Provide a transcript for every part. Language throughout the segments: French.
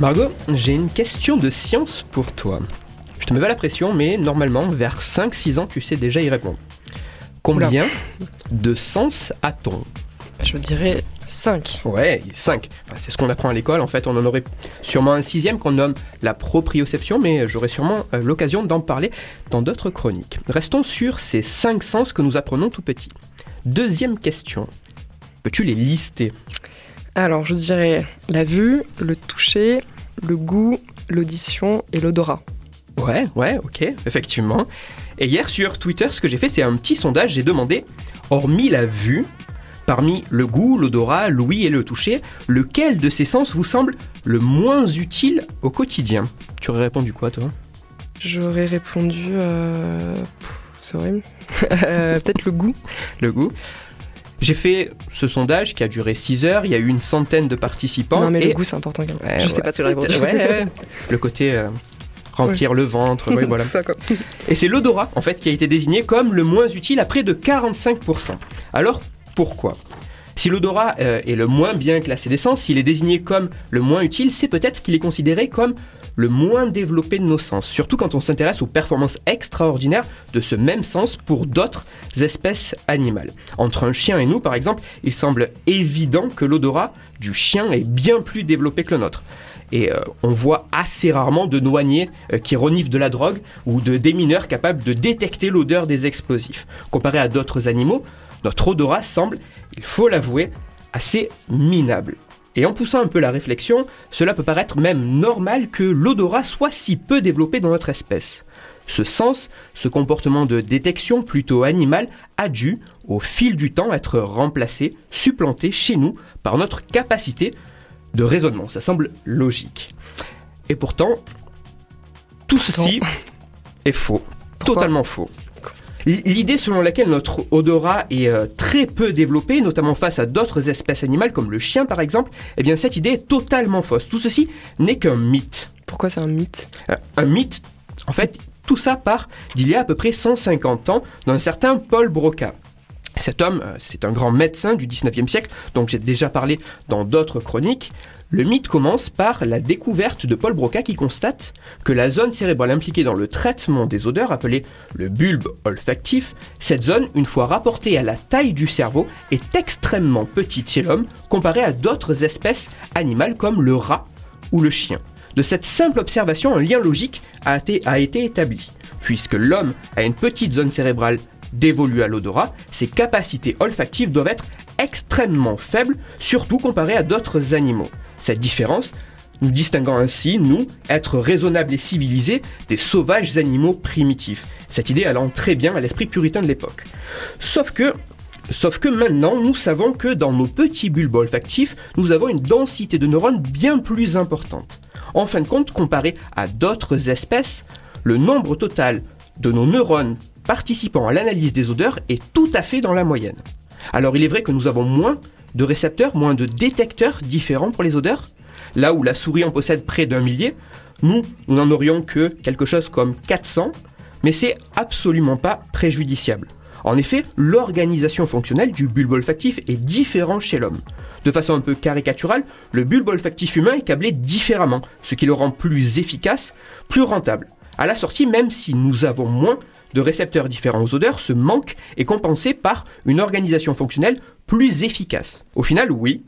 Margot, j'ai une question de science pour toi. Je te mets pas la pression, mais normalement, vers 5-6 ans, tu sais déjà y répondre. Combien de sens a-t-on? Je dirais 5. Ouais, 5. c'est ce qu'on apprend à l'école. En fait, on en aurait sûrement un sixième qu'on nomme la proprioception, mais j'aurai sûrement euh, l'occasion d'en parler dans d'autres chroniques. Restons sur ces 5 sens que nous apprenons tout petit. Deuxième question. Peux-tu les lister? Alors, je dirais la vue, le toucher, le goût, l'audition et l'odorat. Ouais, ouais, ok, effectivement. Et hier sur Twitter, ce que j'ai fait, c'est un petit sondage. J'ai demandé, hormis la vue, parmi le goût, l'odorat, l'ouïe et le toucher, lequel de ces sens vous semble le moins utile au quotidien? Tu aurais répondu quoi, toi? J'aurais répondu. euh, C'est horrible. Euh, Peut-être le goût. Le goût. J'ai fait ce sondage qui a duré 6 heures. Il y a eu une centaine de participants. non, mais et le goût, c'est important quand même. Ouais, je sais ouais. pas si j'aurais répondu. Ouais. Le côté euh, remplir le ventre, voilà. Tout ça, quoi. Et c'est l'odorat, en fait, qui a été désigné comme le moins utile à près de 45%. Alors, pourquoi? Si l'odorat euh, est le moins bien classé des sens, s'il est désigné comme le moins utile, c'est peut-être qu'il est considéré comme le moins développé de nos sens, surtout quand on s'intéresse aux performances extraordinaires de ce même sens pour d'autres espèces animales. Entre un chien et nous, par exemple, il semble évident que l'odorat du chien est bien plus développé que le nôtre. Et euh, on voit assez rarement de douaniers euh, qui reniflent de la drogue ou de démineurs capables de détecter l'odeur des explosifs. Comparé à d'autres animaux, notre odorat semble, il faut l'avouer, assez minable. Et en poussant un peu la réflexion, cela peut paraître même normal que l'odorat soit si peu développé dans notre espèce. Ce sens, ce comportement de détection plutôt animal, a dû, au fil du temps, être remplacé, supplanté chez nous par notre capacité de raisonnement. Ça semble logique. Et pourtant, tout ceci est faux. Pourquoi Totalement faux. L'idée selon laquelle notre odorat est euh, très peu développé, notamment face à d'autres espèces animales comme le chien par exemple, eh bien cette idée est totalement fausse. Tout ceci n'est qu'un mythe. Pourquoi c'est un mythe? Euh, un mythe, en fait, tout ça part d'il y a à peu près 150 ans d'un certain Paul Broca. Cet homme, euh, c'est un grand médecin du 19e siècle, donc j'ai déjà parlé dans d'autres chroniques. Le mythe commence par la découverte de Paul Broca qui constate que la zone cérébrale impliquée dans le traitement des odeurs, appelée le bulbe olfactif, cette zone, une fois rapportée à la taille du cerveau, est extrêmement petite chez l'homme comparée à d'autres espèces animales comme le rat ou le chien. De cette simple observation, un lien logique a été, a été établi. Puisque l'homme a une petite zone cérébrale dévolue à l'odorat, ses capacités olfactives doivent être extrêmement faibles, surtout comparées à d'autres animaux. Cette différence, nous distinguant ainsi, nous, êtres raisonnables et civilisés, des sauvages animaux primitifs. Cette idée allant très bien à l'esprit puritain de l'époque. Sauf que Sauf que maintenant, nous savons que dans nos petits bulbes olfactifs, nous avons une densité de neurones bien plus importante. En fin de compte, comparé à d'autres espèces, le nombre total de nos neurones participant à l'analyse des odeurs est tout à fait dans la moyenne. Alors il est vrai que nous avons moins de récepteurs, moins de détecteurs différents pour les odeurs. Là où la souris en possède près d'un millier, nous, nous n'en aurions que quelque chose comme 400, mais c'est absolument pas préjudiciable. En effet, l'organisation fonctionnelle du bulbe olfactif est différente chez l'homme. De façon un peu caricaturale, le bulbe olfactif humain est câblé différemment, ce qui le rend plus efficace, plus rentable. À la sortie, même si nous avons moins de récepteurs différents aux odeurs, ce manque est compensé par une organisation fonctionnelle plus efficace. Au final, oui,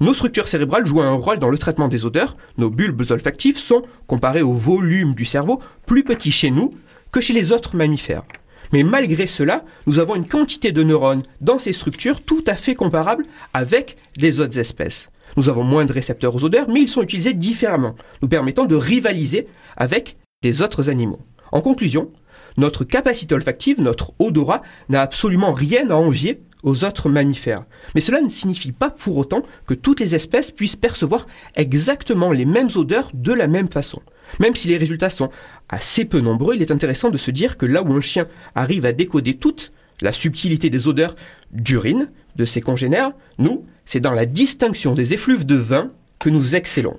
nos structures cérébrales jouent un rôle dans le traitement des odeurs. Nos bulbes olfactifs sont, comparés au volume du cerveau, plus petits chez nous que chez les autres mammifères. Mais malgré cela, nous avons une quantité de neurones dans ces structures tout à fait comparable avec les autres espèces. Nous avons moins de récepteurs aux odeurs, mais ils sont utilisés différemment, nous permettant de rivaliser avec autres animaux. En conclusion, notre capacité olfactive, notre odorat, n'a absolument rien à envier aux autres mammifères. Mais cela ne signifie pas pour autant que toutes les espèces puissent percevoir exactement les mêmes odeurs de la même façon. Même si les résultats sont assez peu nombreux, il est intéressant de se dire que là où un chien arrive à décoder toute la subtilité des odeurs d'urine de ses congénères, nous, c'est dans la distinction des effluves de vin que nous excellons.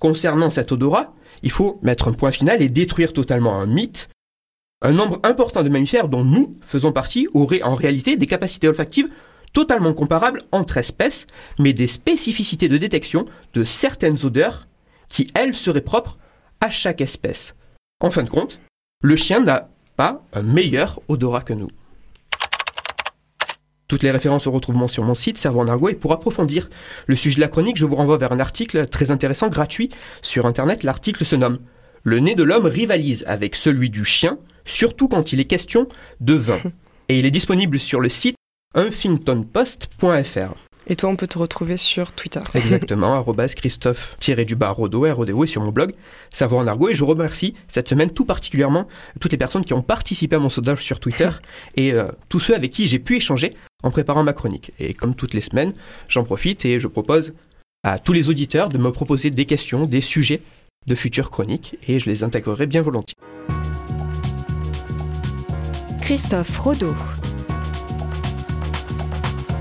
Concernant cet odorat, il faut mettre un point final et détruire totalement un mythe. Un nombre important de mammifères dont nous faisons partie auraient en réalité des capacités olfactives totalement comparables entre espèces, mais des spécificités de détection de certaines odeurs qui, elles, seraient propres à chaque espèce. En fin de compte, le chien n'a pas un meilleur odorat que nous. Toutes les références se retrouvent sur mon site Cerveau en Argot et pour approfondir le sujet de la chronique, je vous renvoie vers un article très intéressant, gratuit, sur Internet. L'article se nomme Le nez de l'homme rivalise avec celui du chien, surtout quand il est question de vin. Et il est disponible sur le site huffingtonpost.fr. Et toi, on peut te retrouver sur Twitter. Exactement, arrobas Christophe du Rodo, RODO, et sur mon blog Savoir en Argot. Et je remercie cette semaine tout particulièrement toutes les personnes qui ont participé à mon sondage sur Twitter et euh, tous ceux avec qui j'ai pu échanger en préparant ma chronique. Et comme toutes les semaines, j'en profite et je propose à tous les auditeurs de me proposer des questions, des sujets de futures chroniques et je les intégrerai bien volontiers. Christophe Rodeau.